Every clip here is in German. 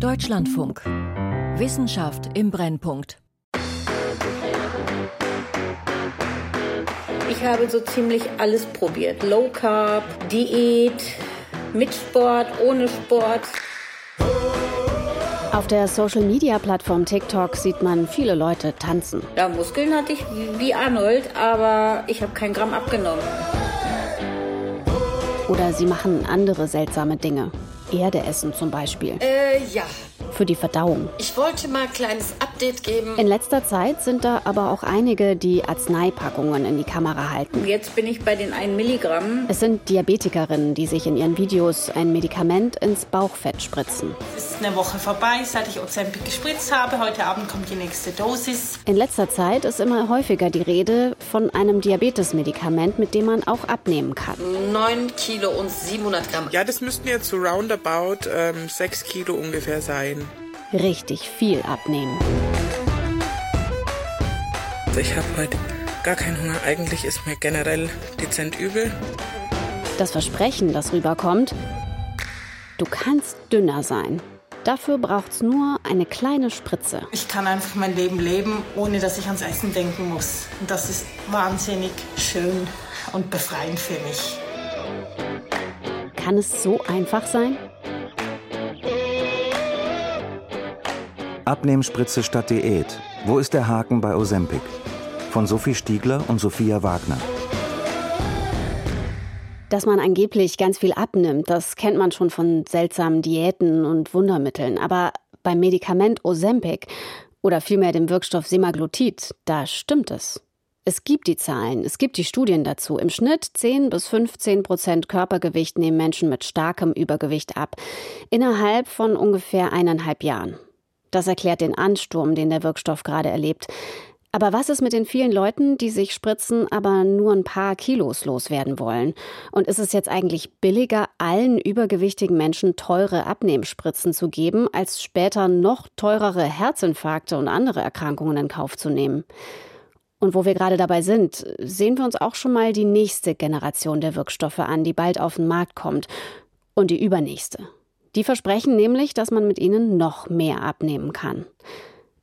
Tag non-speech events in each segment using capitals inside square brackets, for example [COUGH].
Deutschlandfunk. Wissenschaft im Brennpunkt. Ich habe so ziemlich alles probiert. Low Carb, Diät, mit Sport, ohne Sport. Auf der Social-Media-Plattform TikTok sieht man viele Leute tanzen. Ja, Muskeln hatte ich wie Arnold, aber ich habe kein Gramm abgenommen. Oder sie machen andere seltsame Dinge. Erde essen zum Beispiel. Äh, ja. Für die Verdauung. Ich wollte mal ein kleines Update geben. In letzter Zeit sind da aber auch einige, die Arzneipackungen in die Kamera halten. Jetzt bin ich bei den 1 Milligramm. Es sind Diabetikerinnen, die sich in ihren Videos ein Medikament ins Bauchfett spritzen. Es ist eine Woche vorbei, seit ich Ozempic gespritzt habe. Heute Abend kommt die nächste Dosis. In letzter Zeit ist immer häufiger die Rede von einem Diabetesmedikament, mit dem man auch abnehmen kann. 9 Kilo und 700 Gramm. Ja, das müssten jetzt so roundabout ähm, 6 Kilo ungefähr sein richtig viel abnehmen. Ich habe heute gar keinen Hunger. Eigentlich ist mir generell dezent übel. Das Versprechen, das rüberkommt, du kannst dünner sein. Dafür braucht es nur eine kleine Spritze. Ich kann einfach mein Leben leben, ohne dass ich ans Essen denken muss. Und das ist wahnsinnig schön und befreiend für mich. Kann es so einfach sein? Abnehmspritze statt Diät. Wo ist der Haken bei Ozempic? Von Sophie Stiegler und Sophia Wagner. Dass man angeblich ganz viel abnimmt, das kennt man schon von seltsamen Diäten und Wundermitteln. Aber beim Medikament Ozempic oder vielmehr dem Wirkstoff Semaglutid, da stimmt es. Es gibt die Zahlen, es gibt die Studien dazu. Im Schnitt 10 bis 15 Prozent Körpergewicht nehmen Menschen mit starkem Übergewicht ab. Innerhalb von ungefähr eineinhalb Jahren. Das erklärt den Ansturm, den der Wirkstoff gerade erlebt. Aber was ist mit den vielen Leuten, die sich spritzen, aber nur ein paar Kilos loswerden wollen? Und ist es jetzt eigentlich billiger, allen übergewichtigen Menschen teure Abnehmspritzen zu geben, als später noch teurere Herzinfarkte und andere Erkrankungen in Kauf zu nehmen? Und wo wir gerade dabei sind, sehen wir uns auch schon mal die nächste Generation der Wirkstoffe an, die bald auf den Markt kommt. Und die übernächste. Die versprechen nämlich, dass man mit ihnen noch mehr abnehmen kann.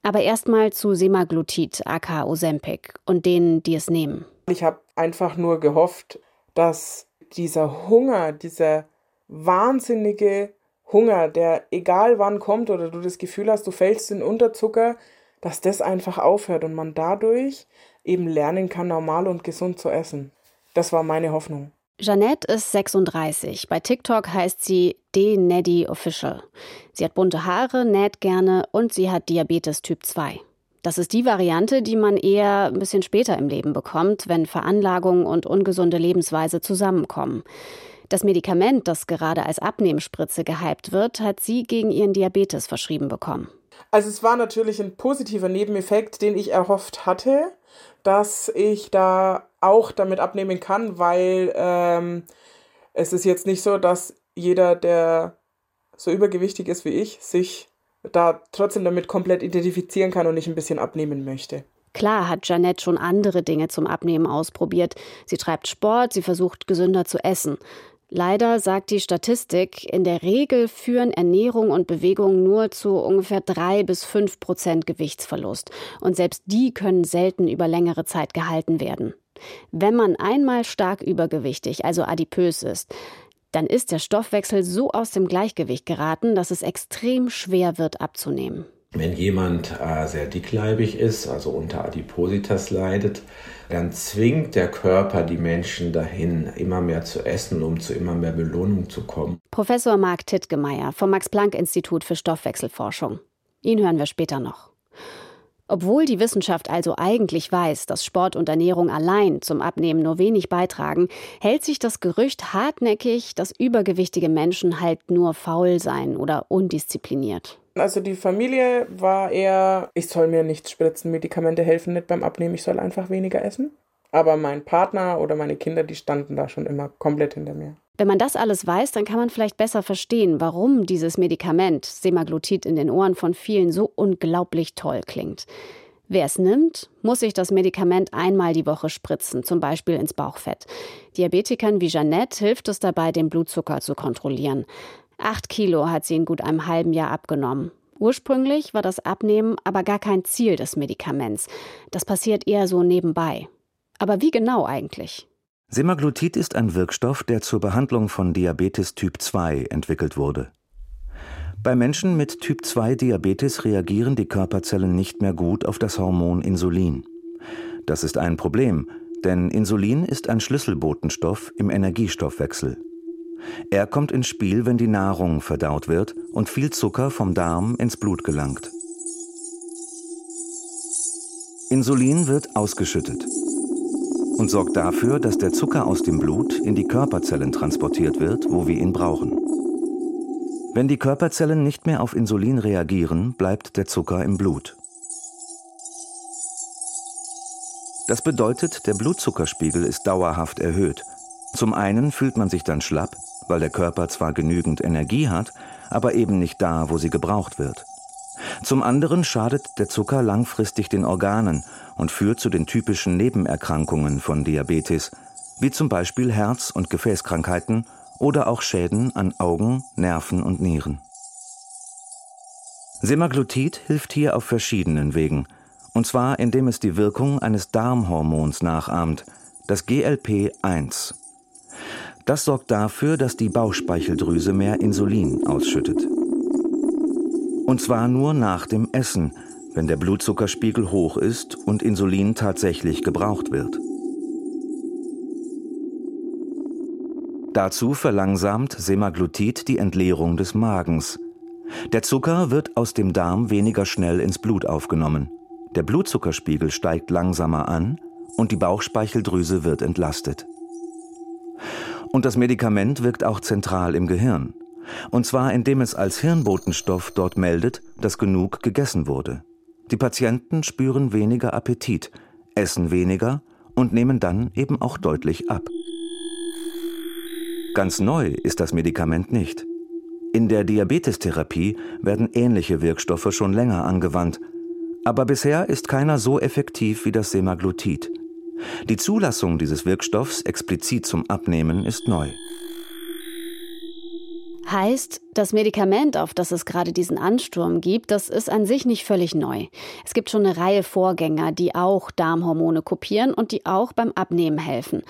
Aber erstmal zu Semaglutid, aka Ozempic, und denen, die es nehmen. Ich habe einfach nur gehofft, dass dieser Hunger, dieser wahnsinnige Hunger, der egal wann kommt oder du das Gefühl hast, du fällst in Unterzucker, dass das einfach aufhört und man dadurch eben lernen kann, normal und gesund zu essen. Das war meine Hoffnung. Jeanette ist 36. Bei TikTok heißt sie D-Neddy Official. Sie hat bunte Haare, näht gerne und sie hat Diabetes Typ 2. Das ist die Variante, die man eher ein bisschen später im Leben bekommt, wenn Veranlagung und ungesunde Lebensweise zusammenkommen. Das Medikament, das gerade als Abnehmspritze gehypt wird, hat sie gegen ihren Diabetes verschrieben bekommen. Also es war natürlich ein positiver Nebeneffekt, den ich erhofft hatte, dass ich da auch damit abnehmen kann, weil ähm, es ist jetzt nicht so, dass jeder, der so übergewichtig ist wie ich, sich da trotzdem damit komplett identifizieren kann und nicht ein bisschen abnehmen möchte. Klar hat Janette schon andere Dinge zum Abnehmen ausprobiert. Sie treibt Sport, sie versucht gesünder zu essen. Leider sagt die Statistik, in der Regel führen Ernährung und Bewegung nur zu ungefähr drei bis fünf Prozent Gewichtsverlust. Und selbst die können selten über längere Zeit gehalten werden. Wenn man einmal stark übergewichtig, also adipös ist, dann ist der Stoffwechsel so aus dem Gleichgewicht geraten, dass es extrem schwer wird abzunehmen. Wenn jemand äh, sehr dickleibig ist, also unter Adipositas leidet, dann zwingt der Körper die Menschen dahin, immer mehr zu essen, um zu immer mehr Belohnung zu kommen. Professor Marc Tittgemeier vom Max-Planck-Institut für Stoffwechselforschung. Ihn hören wir später noch. Obwohl die Wissenschaft also eigentlich weiß, dass Sport und Ernährung allein zum Abnehmen nur wenig beitragen, hält sich das Gerücht hartnäckig, dass übergewichtige Menschen halt nur faul seien oder undiszipliniert. Also die Familie war eher, ich soll mir nichts spritzen, Medikamente helfen nicht beim Abnehmen, ich soll einfach weniger essen. Aber mein Partner oder meine Kinder, die standen da schon immer komplett hinter mir. Wenn man das alles weiß, dann kann man vielleicht besser verstehen, warum dieses Medikament Semaglutid in den Ohren von vielen so unglaublich toll klingt. Wer es nimmt, muss sich das Medikament einmal die Woche spritzen, zum Beispiel ins Bauchfett. Diabetikern wie Jeannette hilft es dabei, den Blutzucker zu kontrollieren. Acht Kilo hat sie in gut einem halben Jahr abgenommen. Ursprünglich war das Abnehmen aber gar kein Ziel des Medikaments. Das passiert eher so nebenbei. Aber wie genau eigentlich? Semaglutid ist ein Wirkstoff, der zur Behandlung von Diabetes Typ 2 entwickelt wurde. Bei Menschen mit Typ 2 Diabetes reagieren die Körperzellen nicht mehr gut auf das Hormon Insulin. Das ist ein Problem, denn Insulin ist ein Schlüsselbotenstoff im Energiestoffwechsel. Er kommt ins Spiel, wenn die Nahrung verdaut wird und viel Zucker vom Darm ins Blut gelangt. Insulin wird ausgeschüttet und sorgt dafür, dass der Zucker aus dem Blut in die Körperzellen transportiert wird, wo wir ihn brauchen. Wenn die Körperzellen nicht mehr auf Insulin reagieren, bleibt der Zucker im Blut. Das bedeutet, der Blutzuckerspiegel ist dauerhaft erhöht. Zum einen fühlt man sich dann schlapp, weil der Körper zwar genügend Energie hat, aber eben nicht da, wo sie gebraucht wird. Zum anderen schadet der Zucker langfristig den Organen und führt zu den typischen Nebenerkrankungen von Diabetes, wie zum Beispiel Herz- und Gefäßkrankheiten oder auch Schäden an Augen, Nerven und Nieren. Semaglutid hilft hier auf verschiedenen Wegen, und zwar indem es die Wirkung eines Darmhormons nachahmt, das GLP-1. Das sorgt dafür, dass die Bauchspeicheldrüse mehr Insulin ausschüttet. Und zwar nur nach dem Essen, wenn der Blutzuckerspiegel hoch ist und Insulin tatsächlich gebraucht wird. Dazu verlangsamt Semaglutid die Entleerung des Magens. Der Zucker wird aus dem Darm weniger schnell ins Blut aufgenommen. Der Blutzuckerspiegel steigt langsamer an und die Bauchspeicheldrüse wird entlastet. Und das Medikament wirkt auch zentral im Gehirn. Und zwar indem es als Hirnbotenstoff dort meldet, dass genug gegessen wurde. Die Patienten spüren weniger Appetit, essen weniger und nehmen dann eben auch deutlich ab. Ganz neu ist das Medikament nicht. In der Diabetestherapie werden ähnliche Wirkstoffe schon länger angewandt, aber bisher ist keiner so effektiv wie das Semaglutid. Die Zulassung dieses Wirkstoffs explizit zum Abnehmen ist neu. Heißt, das Medikament, auf das es gerade diesen Ansturm gibt, das ist an sich nicht völlig neu. Es gibt schon eine Reihe Vorgänger, die auch Darmhormone kopieren und die auch beim Abnehmen helfen.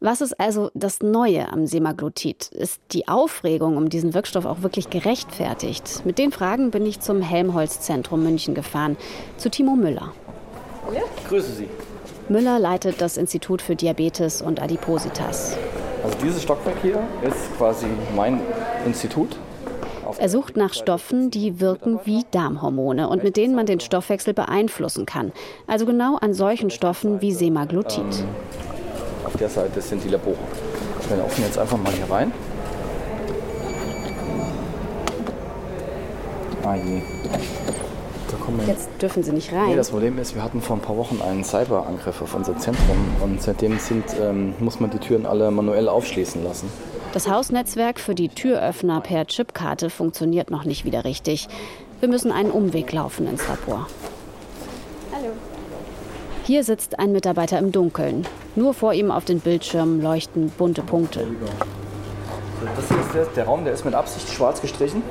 Was ist also das Neue am Semaglutid? Ist die Aufregung um diesen Wirkstoff auch wirklich gerechtfertigt? Mit den Fragen bin ich zum Helmholtz-Zentrum München gefahren, zu Timo Müller. Ja. Grüße Sie. Müller leitet das Institut für Diabetes und Adipositas. Also dieses Stockwerk hier ist quasi mein Institut. Er sucht nach Stoffen, die wirken wie Darmhormone und mit denen man den Stoffwechsel beeinflussen kann. Also genau an solchen Stoffen wie Semaglutid. Ähm, auf der Seite sind die Labore. Wir laufen jetzt einfach mal hier rein. Ah je. Jetzt dürfen Sie nicht rein. Nee, das Problem ist, wir hatten vor ein paar Wochen einen Cyberangriff auf unser Zentrum und seitdem sind, ähm, muss man die Türen alle manuell aufschließen lassen. Das Hausnetzwerk für die Türöffner per Chipkarte funktioniert noch nicht wieder richtig. Wir müssen einen Umweg laufen ins Labor. Hallo. Hier sitzt ein Mitarbeiter im Dunkeln. Nur vor ihm auf den Bildschirmen leuchten bunte Punkte. Das hier ist der, der Raum, der ist mit Absicht schwarz gestrichen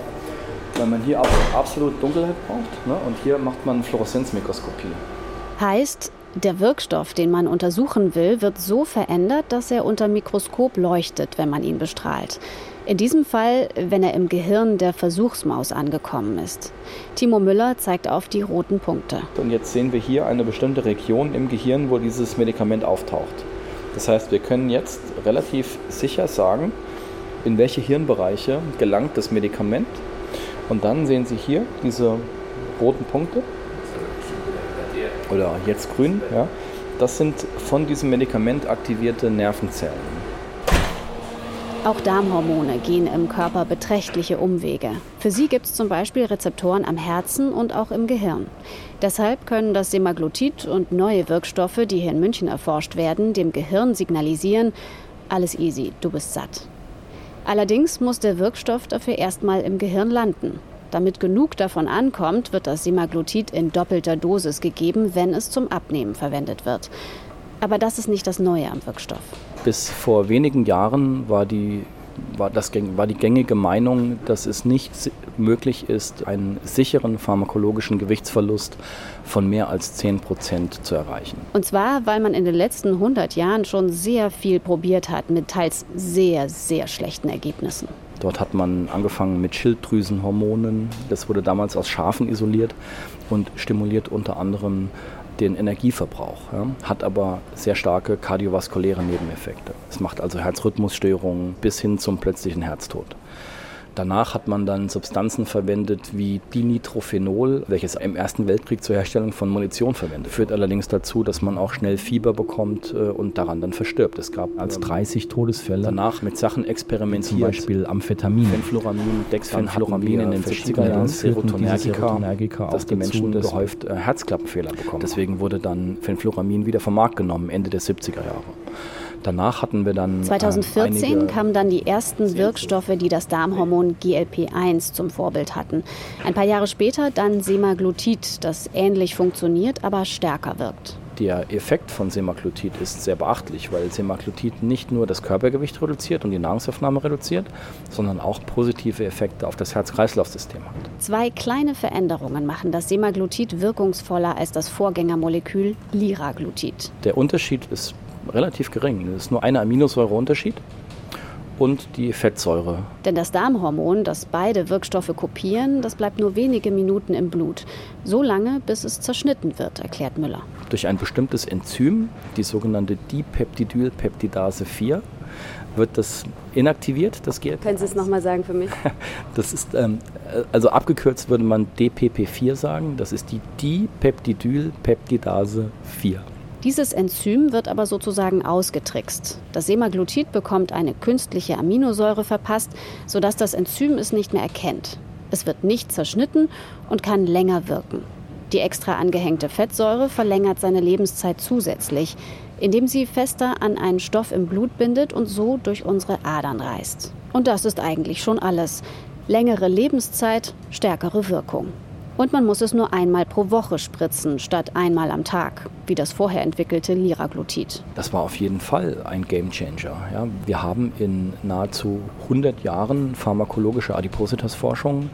weil man hier absolut Dunkelheit braucht. Ne? Und hier macht man Fluoreszenzmikroskopie. Heißt, der Wirkstoff, den man untersuchen will, wird so verändert, dass er unter Mikroskop leuchtet, wenn man ihn bestrahlt. In diesem Fall, wenn er im Gehirn der Versuchsmaus angekommen ist. Timo Müller zeigt auf die roten Punkte. Und jetzt sehen wir hier eine bestimmte Region im Gehirn, wo dieses Medikament auftaucht. Das heißt, wir können jetzt relativ sicher sagen, in welche Hirnbereiche gelangt das Medikament und dann sehen Sie hier diese roten Punkte. Oder jetzt grün, ja. Das sind von diesem Medikament aktivierte Nervenzellen. Auch Darmhormone gehen im Körper beträchtliche Umwege. Für sie gibt es zum Beispiel Rezeptoren am Herzen und auch im Gehirn. Deshalb können das Semaglutid und neue Wirkstoffe, die hier in München erforscht werden, dem Gehirn signalisieren, alles easy, du bist satt. Allerdings muss der Wirkstoff dafür erstmal im Gehirn landen. Damit genug davon ankommt, wird das Semaglutid in doppelter Dosis gegeben, wenn es zum Abnehmen verwendet wird. Aber das ist nicht das Neue am Wirkstoff. Bis vor wenigen Jahren war die war, das, war die gängige Meinung, dass es nicht möglich ist, einen sicheren pharmakologischen Gewichtsverlust von mehr als 10 Prozent zu erreichen. Und zwar, weil man in den letzten 100 Jahren schon sehr viel probiert hat mit teils sehr, sehr schlechten Ergebnissen. Dort hat man angefangen mit Schilddrüsenhormonen. Das wurde damals aus Schafen isoliert und stimuliert unter anderem den Energieverbrauch, ja, hat aber sehr starke kardiovaskuläre Nebeneffekte. Es macht also Herzrhythmusstörungen bis hin zum plötzlichen Herztod. Danach hat man dann Substanzen verwendet wie Dinitrophenol, welches im Ersten Weltkrieg zur Herstellung von Munition verwendet. Führt allerdings dazu, dass man auch schnell Fieber bekommt äh, und daran dann verstirbt. Es gab als 30 Todesfälle. Danach mit Sachen experimentiert. Zum Beispiel Amphetamin. Fenfluramin, Dexfenfluramin in den 70er Jahren, Serotonergika, dass die Menschen gehäuft äh, Herzklappenfehler bekommen. Deswegen wurde dann Fenfluramin wieder vom Markt genommen, Ende der 70er Jahre. Danach hatten wir dann. 2014 ähm, kamen dann die ersten Wirkstoffe, die das Darmhormon GLP-1 zum Vorbild hatten. Ein paar Jahre später dann Semaglutid, das ähnlich funktioniert, aber stärker wirkt. Der Effekt von Semaglutid ist sehr beachtlich, weil Semaglutid nicht nur das Körpergewicht reduziert und die Nahrungsaufnahme reduziert, sondern auch positive Effekte auf das Herz-Kreislauf-System hat. Zwei kleine Veränderungen machen das Semaglutid wirkungsvoller als das Vorgängermolekül Liraglutid. Der Unterschied ist relativ gering. Es ist nur eine Aminosäureunterschied und die Fettsäure. Denn das Darmhormon, das beide Wirkstoffe kopieren, das bleibt nur wenige Minuten im Blut. So lange, bis es zerschnitten wird, erklärt Müller. Durch ein bestimmtes Enzym, die sogenannte Dipeptidylpeptidase 4, wird das inaktiviert, das GLP. Können Sie es nochmal sagen für mich? [LAUGHS] Das ist, ähm, also abgekürzt würde man DPP4 sagen. Das ist die Dipeptidylpeptidase 4. Dieses Enzym wird aber sozusagen ausgetrickst. Das Semaglutid bekommt eine künstliche Aminosäure verpasst, sodass das Enzym es nicht mehr erkennt. Es wird nicht zerschnitten und kann länger wirken. Die extra angehängte Fettsäure verlängert seine Lebenszeit zusätzlich, indem sie fester an einen Stoff im Blut bindet und so durch unsere Adern reist. Und das ist eigentlich schon alles. Längere Lebenszeit, stärkere Wirkung. Und man muss es nur einmal pro Woche spritzen, statt einmal am Tag, wie das vorher entwickelte Liraglutid. Das war auf jeden Fall ein Gamechanger. Ja, wir haben in nahezu 100 Jahren pharmakologische Adipositas-Forschung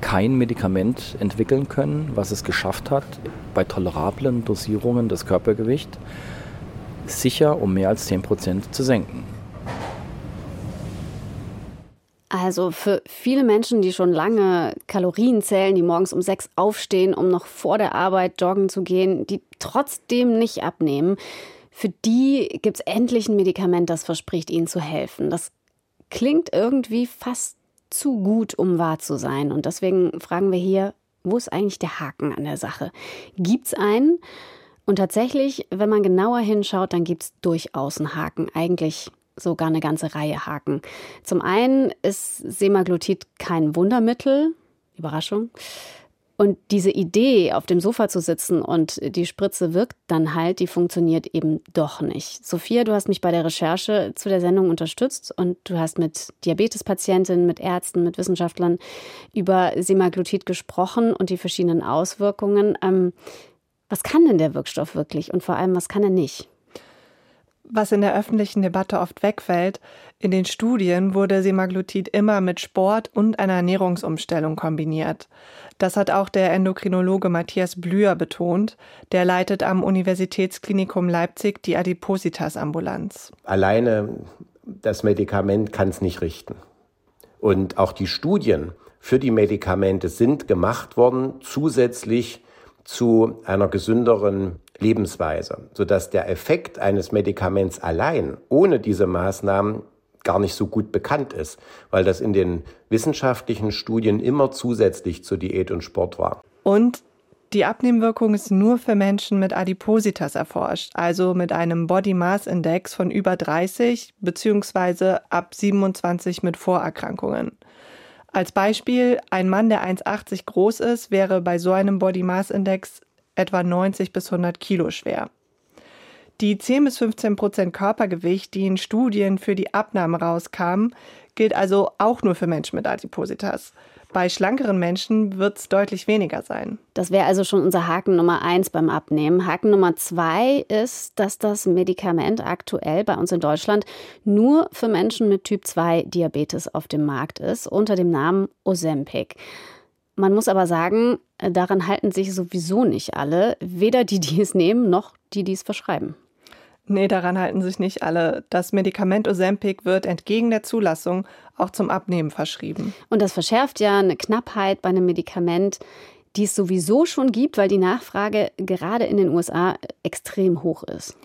kein Medikament entwickeln können, was es geschafft hat, bei tolerablen Dosierungen das Körpergewicht sicher um mehr als 10 Prozent zu senken. Also für viele Menschen, die schon lange Kalorien zählen, die morgens um sechs aufstehen, um noch vor der Arbeit joggen zu gehen, die trotzdem nicht abnehmen, für die gibt es endlich ein Medikament, das verspricht, ihnen zu helfen. Das klingt irgendwie fast zu gut, um wahr zu sein. Und deswegen fragen wir hier, wo ist eigentlich der Haken an der Sache? Gibt es einen? Und tatsächlich, wenn man genauer hinschaut, dann gibt es durchaus einen Haken. Eigentlich sogar eine ganze Reihe Haken. Zum einen ist Semaglutid kein Wundermittel, Überraschung. Und diese Idee, auf dem Sofa zu sitzen und die Spritze wirkt dann halt, die funktioniert eben doch nicht. Sophia, du hast mich bei der Recherche zu der Sendung unterstützt und du hast mit Diabetespatientinnen, mit Ärzten, mit Wissenschaftlern über Semaglutid gesprochen und die verschiedenen Auswirkungen. Ähm, was kann denn der Wirkstoff wirklich und vor allem, was kann er nicht? Was in der öffentlichen Debatte oft wegfällt, in den Studien wurde Semaglutid immer mit Sport und einer Ernährungsumstellung kombiniert. Das hat auch der Endokrinologe Matthias Blüher betont. Der leitet am Universitätsklinikum Leipzig die Adipositas-Ambulanz. Alleine das Medikament kann es nicht richten. Und auch die Studien für die Medikamente sind gemacht worden, zusätzlich zu einer gesünderen Lebensweise, sodass der Effekt eines Medikaments allein ohne diese Maßnahmen gar nicht so gut bekannt ist, weil das in den wissenschaftlichen Studien immer zusätzlich zu Diät und Sport war. Und die Abnehmwirkung ist nur für Menschen mit Adipositas erforscht, also mit einem Body Mass Index von über 30 bzw. ab 27 mit Vorerkrankungen. Als Beispiel, ein Mann, der 1,80 groß ist, wäre bei so einem Body Mass Index etwa 90 bis 100 Kilo schwer. Die 10 bis 15 Prozent Körpergewicht, die in Studien für die Abnahme rauskamen, gilt also auch nur für Menschen mit Adipositas. Bei schlankeren Menschen wird es deutlich weniger sein. Das wäre also schon unser Haken Nummer eins beim Abnehmen. Haken Nummer zwei ist, dass das Medikament aktuell bei uns in Deutschland nur für Menschen mit Typ 2 Diabetes auf dem Markt ist, unter dem Namen Ozempic. Man muss aber sagen, daran halten sich sowieso nicht alle, weder die, die es nehmen, noch die, die es verschreiben. Nee, daran halten sich nicht alle. Das Medikament Ozempic wird entgegen der Zulassung auch zum Abnehmen verschrieben. Und das verschärft ja eine Knappheit bei einem Medikament, die es sowieso schon gibt, weil die Nachfrage gerade in den USA extrem hoch ist.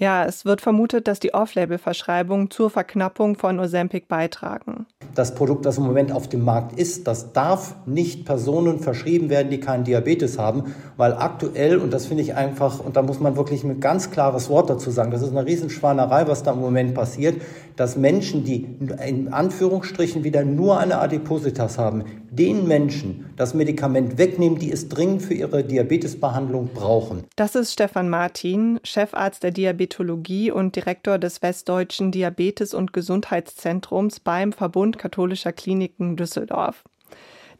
Ja, es wird vermutet, dass die Off-Label-Verschreibungen zur Verknappung von Ozempic beitragen. Das Produkt, das im Moment auf dem Markt ist, das darf nicht Personen verschrieben werden, die keinen Diabetes haben, weil aktuell, und das finde ich einfach, und da muss man wirklich ein ganz klares Wort dazu sagen, das ist eine Riesenschweinerei, was da im Moment passiert, dass Menschen, die in Anführungsstrichen wieder nur eine Adipositas haben, den Menschen das Medikament wegnehmen, die es dringend für ihre Diabetesbehandlung brauchen. Das ist Stefan Martin, Chefarzt der Diabetologie und Direktor des Westdeutschen Diabetes- und Gesundheitszentrums beim Verbund katholischer Kliniken Düsseldorf.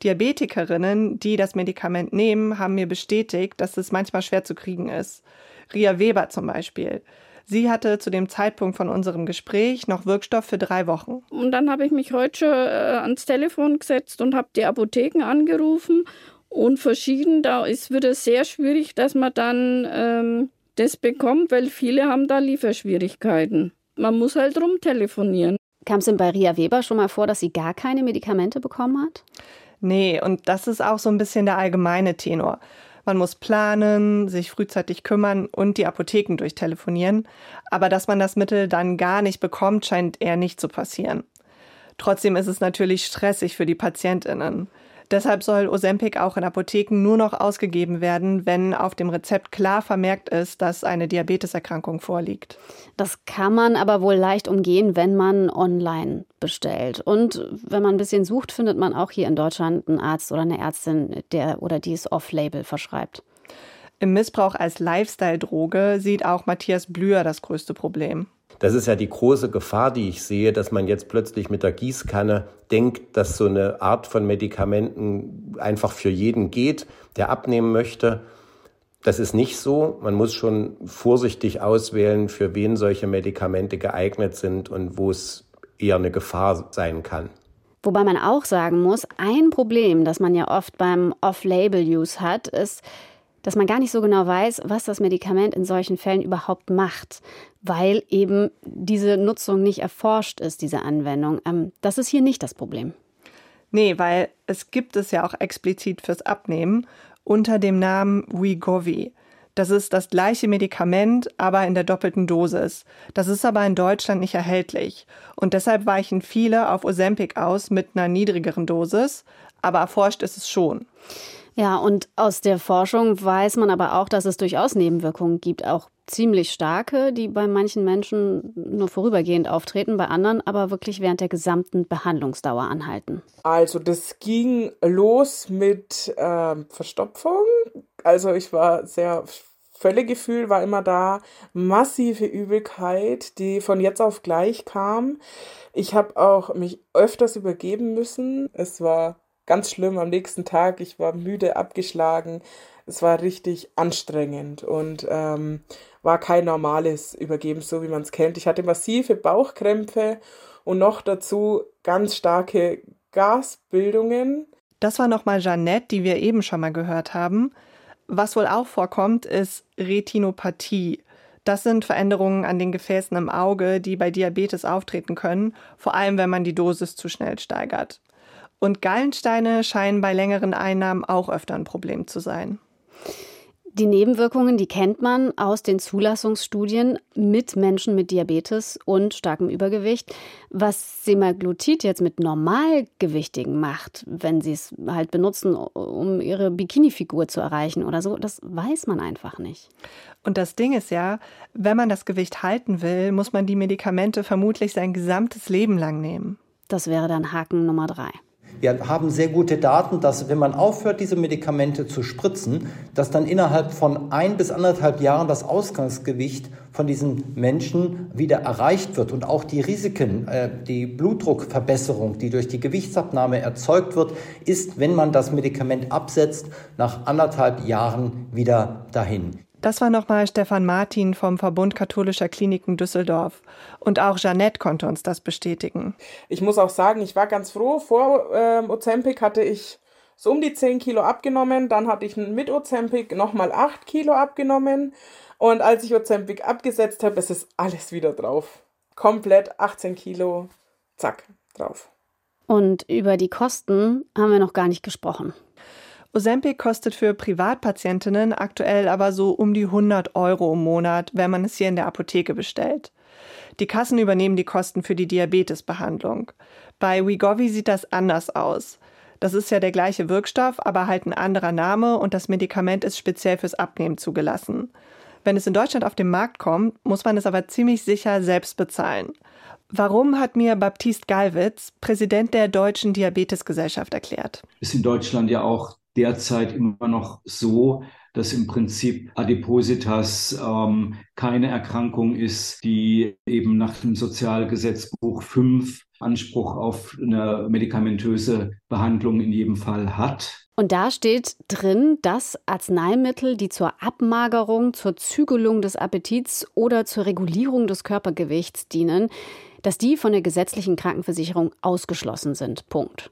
Diabetikerinnen, die das Medikament nehmen, haben mir bestätigt, dass es manchmal schwer zu kriegen ist. Ria Weber zum Beispiel. Sie hatte zu dem Zeitpunkt von unserem Gespräch noch Wirkstoff für drei Wochen. Und dann habe ich mich heute schon äh, ans Telefon gesetzt und habe die Apotheken angerufen und verschieden. Da ist wieder sehr schwierig, dass man dann ähm, das bekommt, weil viele haben da Lieferschwierigkeiten. Man muss halt rumtelefonieren. Kam es denn bei Ria Weber schon mal vor, dass sie gar keine Medikamente bekommen hat? Nee, und das ist auch so ein bisschen der allgemeine Tenor. Man muss planen, sich frühzeitig kümmern und die Apotheken durchtelefonieren. Aber dass man das Mittel dann gar nicht bekommt, scheint eher nicht zu passieren. Trotzdem ist es natürlich stressig für die Patientinnen. Deshalb soll Ozempic auch in Apotheken nur noch ausgegeben werden, wenn auf dem Rezept klar vermerkt ist, dass eine Diabeteserkrankung vorliegt. Das kann man aber wohl leicht umgehen, wenn man online bestellt. Und wenn man ein bisschen sucht, findet man auch hier in Deutschland einen Arzt oder eine Ärztin, der oder die es off-label verschreibt. Im Missbrauch als Lifestyle-Droge sieht auch Matthias Blüher das größte Problem. Das ist ja die große Gefahr, die ich sehe, dass man jetzt plötzlich mit der Gießkanne denkt, dass so eine Art von Medikamenten einfach für jeden geht, der abnehmen möchte. Das ist nicht so. Man muss schon vorsichtig auswählen, für wen solche Medikamente geeignet sind und wo es eher eine Gefahr sein kann. Wobei man auch sagen muss, ein Problem, das man ja oft beim Off-Label-Use hat, ist, dass man gar nicht so genau weiß, was das Medikament in solchen Fällen überhaupt macht, weil eben diese Nutzung nicht erforscht ist, diese Anwendung. Ähm, das ist hier nicht das Problem. Nee, weil es gibt es ja auch explizit fürs Abnehmen unter dem Namen Wegovy. Das ist das gleiche Medikament, aber in der doppelten Dosis. Das ist aber in Deutschland nicht erhältlich. Und deshalb weichen viele auf Ozempic aus mit einer niedrigeren Dosis, aber erforscht ist es schon. Ja, und aus der Forschung weiß man aber auch, dass es durchaus Nebenwirkungen gibt, auch ziemlich starke, die bei manchen Menschen nur vorübergehend auftreten, bei anderen aber wirklich während der gesamten Behandlungsdauer anhalten. Also das ging los mit äh, Verstopfung. Also ich war sehr Völlegefühl war immer da, massive Übelkeit, die von jetzt auf gleich kam. Ich habe auch mich öfters übergeben müssen. Es war ganz schlimm am nächsten Tag. Ich war müde, abgeschlagen. Es war richtig anstrengend und ähm, war kein normales Übergeben, so wie man es kennt. Ich hatte massive Bauchkrämpfe und noch dazu ganz starke Gasbildungen. Das war nochmal Jeannette, die wir eben schon mal gehört haben. Was wohl auch vorkommt, ist Retinopathie. Das sind Veränderungen an den Gefäßen im Auge, die bei Diabetes auftreten können, vor allem wenn man die Dosis zu schnell steigert. Und Gallensteine scheinen bei längeren Einnahmen auch öfter ein Problem zu sein. Die Nebenwirkungen, die kennt man aus den Zulassungsstudien mit Menschen mit Diabetes und starkem Übergewicht. Was Semaglutid jetzt mit Normalgewichtigen macht, wenn sie es halt benutzen, um ihre Bikini-Figur zu erreichen oder so, das weiß man einfach nicht. Und das Ding ist ja, wenn man das Gewicht halten will, muss man die Medikamente vermutlich sein gesamtes Leben lang nehmen. Das wäre dann Haken Nummer drei. Wir haben sehr gute Daten, dass wenn man aufhört, diese Medikamente zu spritzen, dass dann innerhalb von ein bis anderthalb Jahren das Ausgangsgewicht von diesen Menschen wieder erreicht wird und auch die Risiken, äh, die Blutdruckverbesserung, die durch die Gewichtsabnahme erzeugt wird, ist, wenn man das Medikament absetzt, nach anderthalb Jahren wieder dahin. Das war nochmal Stefan Martin vom Verbund Katholischer Kliniken Düsseldorf. Und auch Jeannette konnte uns das bestätigen. Ich muss auch sagen, ich war ganz froh. Vor ähm, Ozempic hatte ich so um die 10 Kilo abgenommen. Dann hatte ich mit Ozempic nochmal 8 Kilo abgenommen. Und als ich Ozempic abgesetzt habe, ist es alles wieder drauf. Komplett 18 Kilo, zack, drauf. Und über die Kosten haben wir noch gar nicht gesprochen. Ozempic kostet für Privatpatientinnen aktuell aber so um die 100 Euro im Monat, wenn man es hier in der Apotheke bestellt. Die Kassen übernehmen die Kosten für die Diabetesbehandlung. Bei Wegovy sieht das anders aus. Das ist ja der gleiche Wirkstoff, aber halt ein anderer Name und das Medikament ist speziell fürs Abnehmen zugelassen. Wenn es in Deutschland auf den Markt kommt, muss man es aber ziemlich sicher selbst bezahlen. Warum hat mir Baptiste Gallwitz, Präsident der Deutschen Diabetesgesellschaft, erklärt? Ist in Deutschland ja auch derzeit immer noch so, dass im Prinzip Adipositas ähm, keine Erkrankung ist, die eben nach dem Sozialgesetzbuch 5 Anspruch auf eine medikamentöse Behandlung in jedem Fall hat. Und da steht drin, dass Arzneimittel, die zur Abmagerung, zur Zügelung des Appetits oder zur Regulierung des Körpergewichts dienen, dass die von der gesetzlichen Krankenversicherung ausgeschlossen sind. Punkt.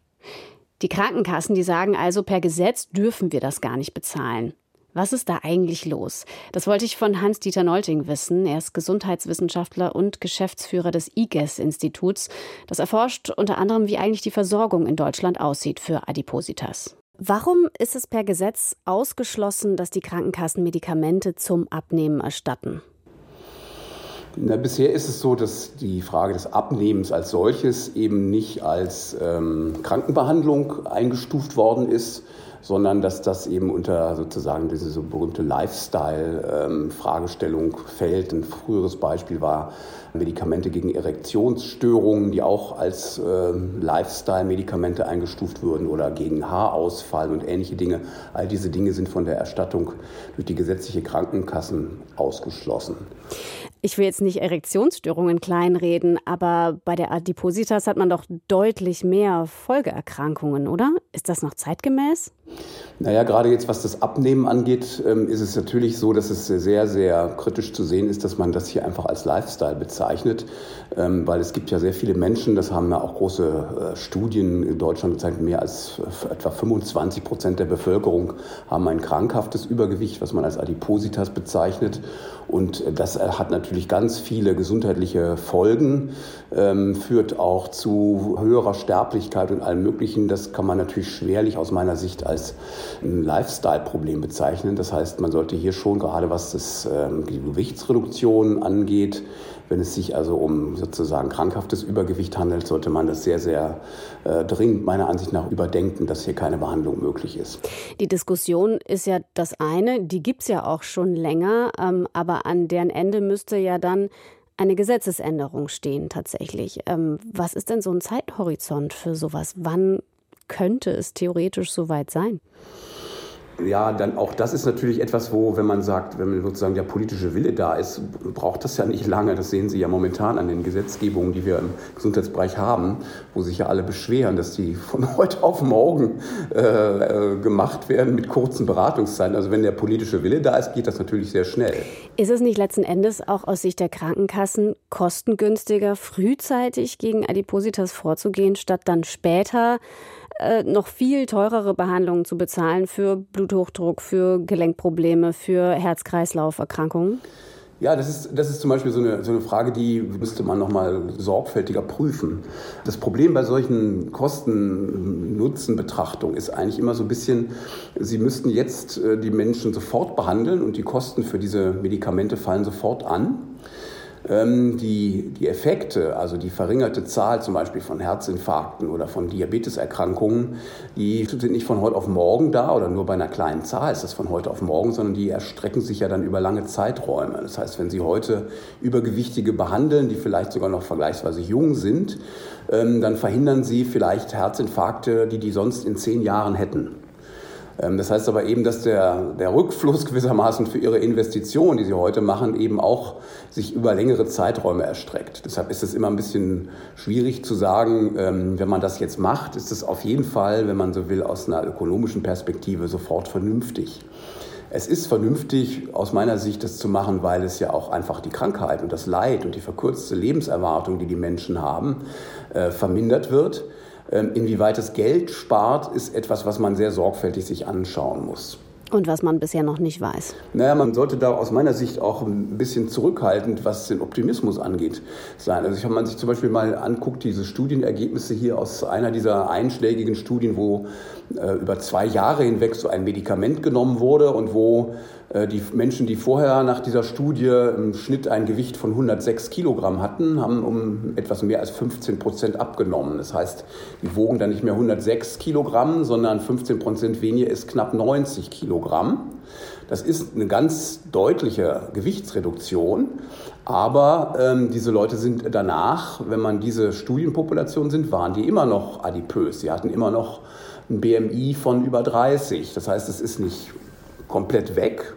Die Krankenkassen, die sagen also, per Gesetz dürfen wir das gar nicht bezahlen. Was ist da eigentlich los? Das wollte ich von Hans-Dieter Nolting wissen. Er ist Gesundheitswissenschaftler und Geschäftsführer des IGES-Instituts. Das erforscht unter anderem, wie eigentlich die Versorgung in Deutschland aussieht für Adipositas. Warum ist es per Gesetz ausgeschlossen, dass die Krankenkassen Medikamente zum Abnehmen erstatten? Na, bisher ist es so, dass die Frage des Abnehmens als solches eben nicht als ähm, Krankenbehandlung eingestuft worden ist, sondern dass das eben unter sozusagen diese so berühmte Lifestyle-Fragestellung ähm, fällt. Ein früheres Beispiel war Medikamente gegen Erektionsstörungen, die auch als äh, Lifestyle-Medikamente eingestuft würden oder gegen Haarausfall und ähnliche Dinge. All diese Dinge sind von der Erstattung durch die gesetzliche Krankenkassen ausgeschlossen. Ich will jetzt nicht Erektionsstörungen kleinreden, aber bei der Adipositas hat man doch deutlich mehr Folgeerkrankungen, oder? Ist das noch zeitgemäß? Naja, gerade jetzt, was das Abnehmen angeht, ähm, ist es natürlich so, dass es sehr, sehr kritisch zu sehen ist, dass man das hier einfach als Lifestyle bezeichnet, ähm, weil es gibt ja sehr viele Menschen, das haben ja auch große äh, Studien in Deutschland gezeigt, mehr als etwa 25 Prozent der Bevölkerung haben ein krankhaftes Übergewicht, was man als Adipositas bezeichnet. Und das äh, hat natürlich ganz viele gesundheitliche Folgen, ähm, führt auch zu höherer Sterblichkeit und allem Möglichen. Das kann man natürlich schwerlich aus meiner Sicht als ein Lifestyle-Problem bezeichnen. Das heißt, man sollte hier schon gerade was das, ähm, die Gewichtsreduktion angeht, wenn es sich also um sozusagen krankhaftes Übergewicht handelt, sollte man das sehr, sehr äh, dringend meiner Ansicht nach überdenken, dass hier keine Behandlung möglich ist. Die Diskussion ist ja das eine, die gibt es ja auch schon länger, ähm, aber an deren Ende müsste ja dann eine Gesetzesänderung stehen tatsächlich. Ähm, was ist denn so ein Zeithorizont für sowas? Wann könnte es theoretisch soweit sein? Ja, dann auch das ist natürlich etwas, wo, wenn man sagt, wenn sozusagen der politische Wille da ist, braucht das ja nicht lange. Das sehen Sie ja momentan an den Gesetzgebungen, die wir im Gesundheitsbereich haben, wo sich ja alle beschweren, dass die von [LAUGHS] heute auf morgen äh, äh, gemacht werden mit kurzen Beratungszeiten. Also wenn der politische Wille da ist, geht das natürlich sehr schnell. Ist es nicht letzten Endes auch aus Sicht der Krankenkassen kostengünstiger, frühzeitig gegen Adipositas vorzugehen, statt dann später äh, noch viel teurere Behandlungen zu bezahlen für Bluthochdruck, für Gelenkprobleme, für Herz-Kreislauf-Erkrankungen? Ja, das ist, das ist zum Beispiel so eine, so eine Frage, die müsste man nochmal sorgfältiger prüfen. Das Problem bei solchen Kosten-Nutzen-Betrachtungen ist eigentlich immer so ein bisschen, Sie müssten jetzt äh, die Menschen sofort behandeln und die Kosten für diese Medikamente fallen sofort an. Ähm, die, die Effekte, also die verringerte Zahl zum Beispiel von Herzinfarkten oder von Diabeteserkrankungen, die sind nicht von heute auf morgen da oder nur bei einer kleinen Zahl ist das von heute auf morgen, sondern die erstrecken sich ja dann über lange Zeiträume. Das heißt, wenn Sie heute Übergewichtige behandeln, die vielleicht sogar noch vergleichsweise jung sind, ähm, dann verhindern Sie vielleicht Herzinfarkte, die die sonst in zehn Jahren hätten. Ähm, das heißt aber eben, dass der, der Rückfluss [LAUGHS] gewissermaßen für ihre Investition, die sie heute machen, eben auch sich über längere Zeiträume erstreckt. Deshalb ist es immer ein bisschen schwierig zu sagen, ähm, wenn man das jetzt macht, ist es auf jeden Fall, wenn man so will, aus einer ökonomischen Perspektive sofort vernünftig. Es ist vernünftig aus meiner Sicht, das zu machen, weil es ja auch einfach die Krankheit und das Leid und die verkürzte Lebenserwartung, die die Menschen haben, äh, vermindert wird. Ähm, inwieweit es Geld spart, ist etwas, was man sehr sorgfältig sich anschauen muss. Und was man bisher noch nicht weiß. Naja, man sollte da aus meiner Sicht auch ein bisschen zurückhaltend, was den Optimismus angeht, sein. Also wenn man sich zum Beispiel mal anguckt, diese Studienergebnisse hier aus einer dieser einschlägigen Studien, wo äh, über zwei Jahre hinweg so ein Medikament genommen wurde und wo die Menschen, die vorher nach dieser Studie im Schnitt ein Gewicht von 106 Kilogramm hatten, haben um etwas mehr als 15 Prozent abgenommen. Das heißt, die wogen dann nicht mehr 106 Kilogramm, sondern 15 Prozent weniger ist knapp 90 Kilogramm. Das ist eine ganz deutliche Gewichtsreduktion, aber ähm, diese Leute sind danach, wenn man diese Studienpopulation sind, waren die immer noch adipös. Sie hatten immer noch ein BMI von über 30. Das heißt, es ist nicht komplett weg.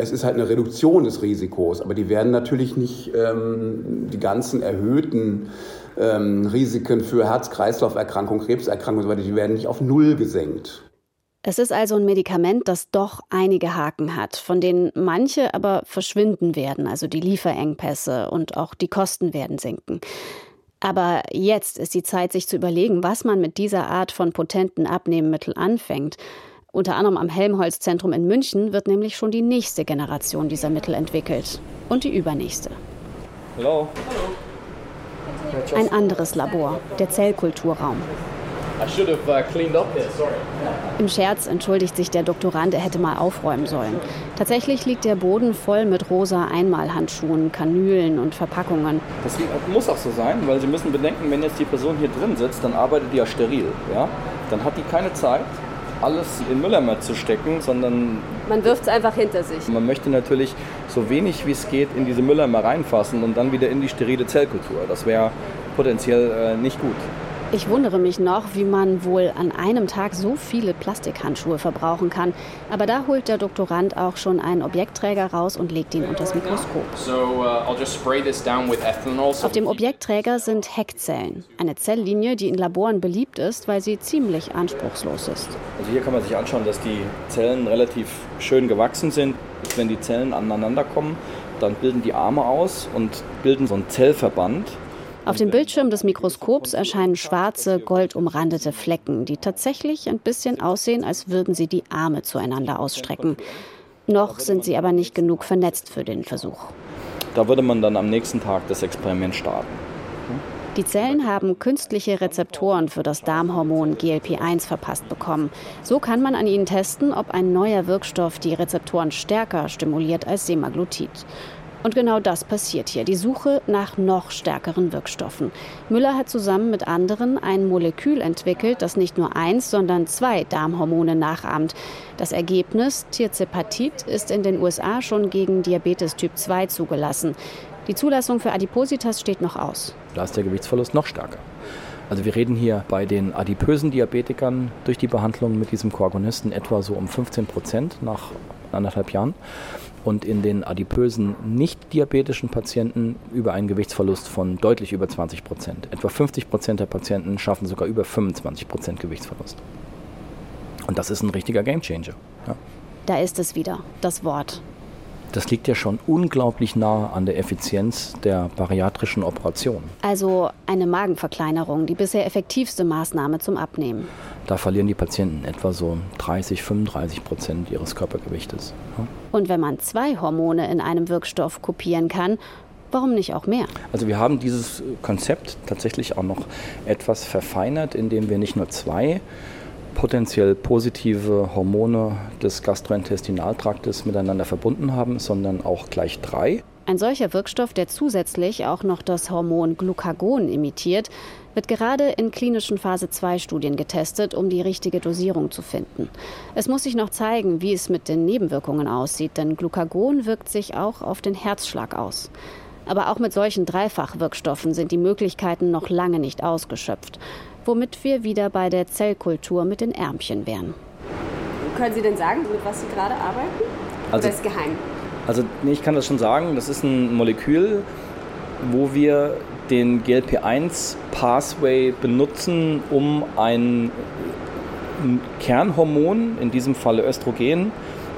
Es ist halt eine Reduktion des Risikos, aber die werden natürlich nicht ähm, die ganzen erhöhten ähm, Risiken für Herz-Kreislauf-Erkrankungen, Krebserkrankungen und so die werden nicht auf Null gesenkt. Es ist also ein Medikament, das doch einige Haken hat, von denen manche aber verschwinden werden, also die Lieferengpässe und auch die Kosten werden sinken. Aber jetzt ist die Zeit, sich zu überlegen, was man mit dieser Art von potenten Abnehmmittel anfängt. Unter anderem am Helmholtz-Zentrum in München wird nämlich schon die nächste Generation dieser Mittel entwickelt. Und die übernächste. Hallo. Ein anderes Labor, der Zellkulturraum. Uh, Im Scherz entschuldigt sich der Doktorand, er hätte mal aufräumen sollen. Tatsächlich liegt der Boden voll mit rosa Einmalhandschuhen, Kanülen und Verpackungen. Das muss auch so sein, weil Sie müssen bedenken, wenn jetzt die Person hier drin sitzt, dann arbeitet die ja steril. Ja? Dann hat die keine Zeit, alles in Mülleimer zu stecken, sondern man wirft es einfach hinter sich. Man möchte natürlich so wenig wie es geht in diese Mülleimer reinfassen und dann wieder in die sterile Zellkultur. Das wäre potenziell äh, nicht gut. Ich wundere mich noch, wie man wohl an einem Tag so viele Plastikhandschuhe verbrauchen kann. Aber da holt der Doktorand auch schon einen Objektträger raus und legt ihn unter das Mikroskop. Uh, Auf dem Objektträger sind Heckzellen, eine Zelllinie, die in Laboren beliebt ist, weil sie ziemlich anspruchslos ist. Also hier kann man sich anschauen, dass die Zellen relativ schön gewachsen sind. Wenn die Zellen aneinander kommen, dann bilden die Arme aus und bilden so einen Zellverband. Auf dem Bildschirm des Mikroskops erscheinen schwarze, goldumrandete Flecken, die tatsächlich ein bisschen aussehen, als würden sie die Arme zueinander ausstrecken. Noch sind sie aber nicht genug vernetzt für den Versuch. Da würde man dann am nächsten Tag das Experiment starten. Die Zellen haben künstliche Rezeptoren für das Darmhormon GLP-1 verpasst bekommen. So kann man an ihnen testen, ob ein neuer Wirkstoff die Rezeptoren stärker stimuliert als Semaglutid. Und genau das passiert hier, die Suche nach noch stärkeren Wirkstoffen. Müller hat zusammen mit anderen ein Molekül entwickelt, das nicht nur eins, sondern zwei Darmhormone nachahmt. Das Ergebnis, Tirzepatit, ist in den USA schon gegen Diabetes Typ 2 zugelassen. Die Zulassung für Adipositas steht noch aus. Da ist der Gewichtsverlust noch stärker. Also wir reden hier bei den adipösen Diabetikern durch die Behandlung mit diesem Koagonisten etwa so um 15 Prozent nach anderthalb Jahren und in den adipösen nicht-diabetischen Patienten über einen Gewichtsverlust von deutlich über 20 Prozent. Etwa 50 Prozent der Patienten schaffen sogar über 25 Prozent Gewichtsverlust. Und das ist ein richtiger Gamechanger. Ja. Da ist es wieder, das Wort. Das liegt ja schon unglaublich nah an der Effizienz der bariatrischen Operation. Also eine Magenverkleinerung, die bisher effektivste Maßnahme zum Abnehmen. Da verlieren die Patienten etwa so 30, 35 Prozent ihres Körpergewichtes. Und wenn man zwei Hormone in einem Wirkstoff kopieren kann, Warum nicht auch mehr? Also wir haben dieses Konzept tatsächlich auch noch etwas verfeinert, indem wir nicht nur zwei potenziell positive Hormone des Gastrointestinaltraktes miteinander verbunden haben, sondern auch gleich drei. Ein solcher Wirkstoff, der zusätzlich auch noch das Hormon Glucagon imitiert, wird gerade in klinischen Phase 2 Studien getestet, um die richtige Dosierung zu finden. Es muss sich noch zeigen, wie es mit den Nebenwirkungen aussieht, denn Glucagon wirkt sich auch auf den Herzschlag aus. Aber auch mit solchen Dreifachwirkstoffen sind die Möglichkeiten noch lange nicht ausgeschöpft, womit wir wieder bei der Zellkultur mit den Ärmchen wären. Können Sie denn sagen, mit was Sie gerade arbeiten? Also, Oder ist geheim? Also nee, ich kann das schon sagen, das ist ein Molekül, wo wir den GLP-1-Pathway benutzen, um ein Kernhormon, in diesem Falle Östrogen,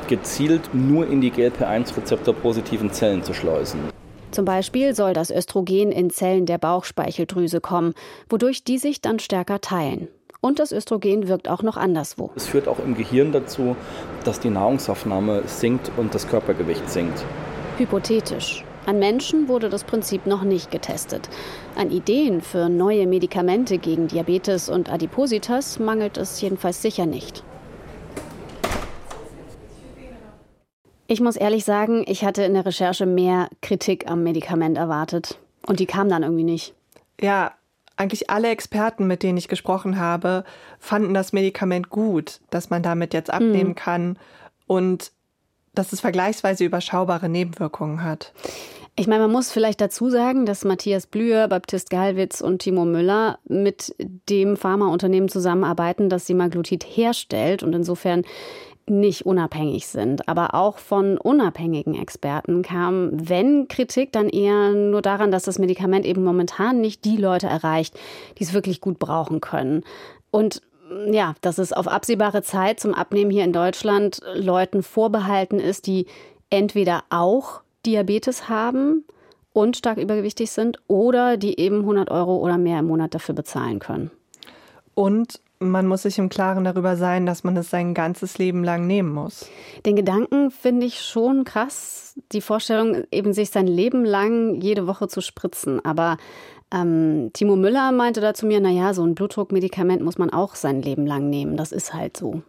gezielt nur in die GLP-1-rezeptorpositiven Zellen zu schleusen. Zum Beispiel soll das Östrogen in Zellen der Bauchspeicheldrüse kommen, wodurch die sich dann stärker teilen. Und das Östrogen wirkt auch noch anderswo. Es führt auch im Gehirn dazu, dass die Nahrungsaufnahme sinkt und das Körpergewicht sinkt. Hypothetisch. An Menschen wurde das Prinzip noch nicht getestet. An Ideen für neue Medikamente gegen Diabetes und Adipositas mangelt es jedenfalls sicher nicht. Ich muss ehrlich sagen, ich hatte in der Recherche mehr Kritik am Medikament erwartet. Und die kam dann irgendwie nicht. Ja, eigentlich alle Experten, mit denen ich gesprochen habe, fanden das Medikament gut, dass man damit jetzt abnehmen mhm. kann und dass es vergleichsweise überschaubare Nebenwirkungen hat. Ich meine, man muss vielleicht dazu sagen, dass Matthias Blüher, Baptist Galwitz und Timo Müller mit dem Pharmaunternehmen zusammenarbeiten, das Semaglutid herstellt und insofern nicht unabhängig sind. Aber auch von unabhängigen Experten kam, wenn Kritik, dann eher nur daran, dass das Medikament eben momentan nicht die Leute erreicht, die es wirklich gut brauchen können. Und ja, dass es auf absehbare Zeit zum Abnehmen hier in Deutschland Leuten vorbehalten ist, die entweder auch Diabetes haben und stark übergewichtig sind oder die eben 100 Euro oder mehr im Monat dafür bezahlen können. Und man muss sich im Klaren darüber sein, dass man es sein ganzes Leben lang nehmen muss. Den Gedanken finde ich schon krass, die Vorstellung, eben sich sein Leben lang jede Woche zu spritzen. Aber ähm, Timo Müller meinte da zu mir, naja, so ein Blutdruckmedikament muss man auch sein Leben lang nehmen. Das ist halt so.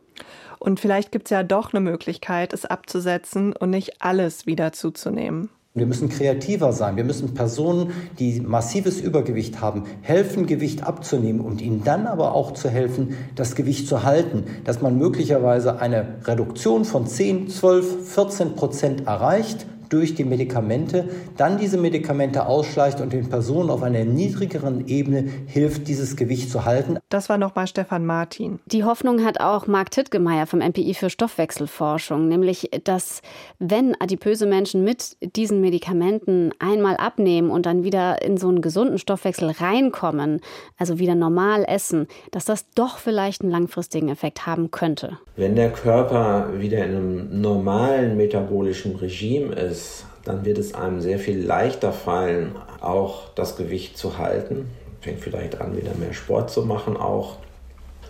Und vielleicht gibt es ja doch eine Möglichkeit, es abzusetzen und nicht alles wieder zuzunehmen. Wir müssen kreativer sein. Wir müssen Personen, die massives Übergewicht haben, helfen, Gewicht abzunehmen und ihnen dann aber auch zu helfen, das Gewicht zu halten, dass man möglicherweise eine Reduktion von 10, 12, 14 Prozent erreicht durch die Medikamente, dann diese Medikamente ausschleicht und den Personen auf einer niedrigeren Ebene hilft, dieses Gewicht zu halten. Das war nochmal Stefan Martin. Die Hoffnung hat auch Marc Tittgemeier vom MPI für Stoffwechselforschung, nämlich, dass wenn adipöse Menschen mit diesen Medikamenten einmal abnehmen und dann wieder in so einen gesunden Stoffwechsel reinkommen, also wieder normal essen, dass das doch vielleicht einen langfristigen Effekt haben könnte. Wenn der Körper wieder in einem normalen metabolischen Regime ist, ist, dann wird es einem sehr viel leichter fallen, auch das Gewicht zu halten. Fängt vielleicht an, wieder mehr Sport zu machen auch,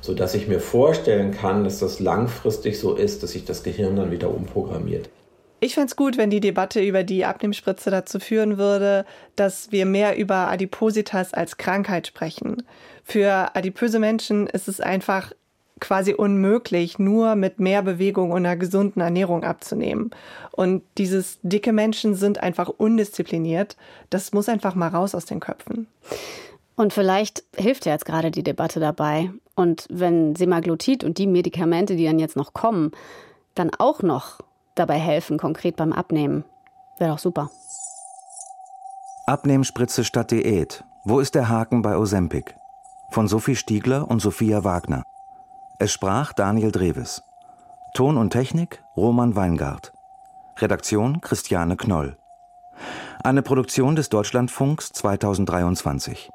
sodass ich mir vorstellen kann, dass das langfristig so ist, dass sich das Gehirn dann wieder umprogrammiert. Ich fände es gut, wenn die Debatte über die Abnehmspritze dazu führen würde, dass wir mehr über Adipositas als Krankheit sprechen. Für adipöse Menschen ist es einfach quasi unmöglich, nur mit mehr Bewegung und einer gesunden Ernährung abzunehmen. Und dieses dicke Menschen sind einfach undiszipliniert. Das muss einfach mal raus aus den Köpfen. Und vielleicht hilft ja jetzt gerade die Debatte dabei. Und wenn Semaglutid und die Medikamente, die dann jetzt noch kommen, dann auch noch dabei helfen, konkret beim Abnehmen, wäre doch super. Abnehmspritze statt Diät. Wo ist der Haken bei Ozempic? Von Sophie Stiegler und Sophia Wagner. Es sprach Daniel Dreves. Ton und Technik Roman Weingart. Redaktion Christiane Knoll. Eine Produktion des Deutschlandfunks 2023.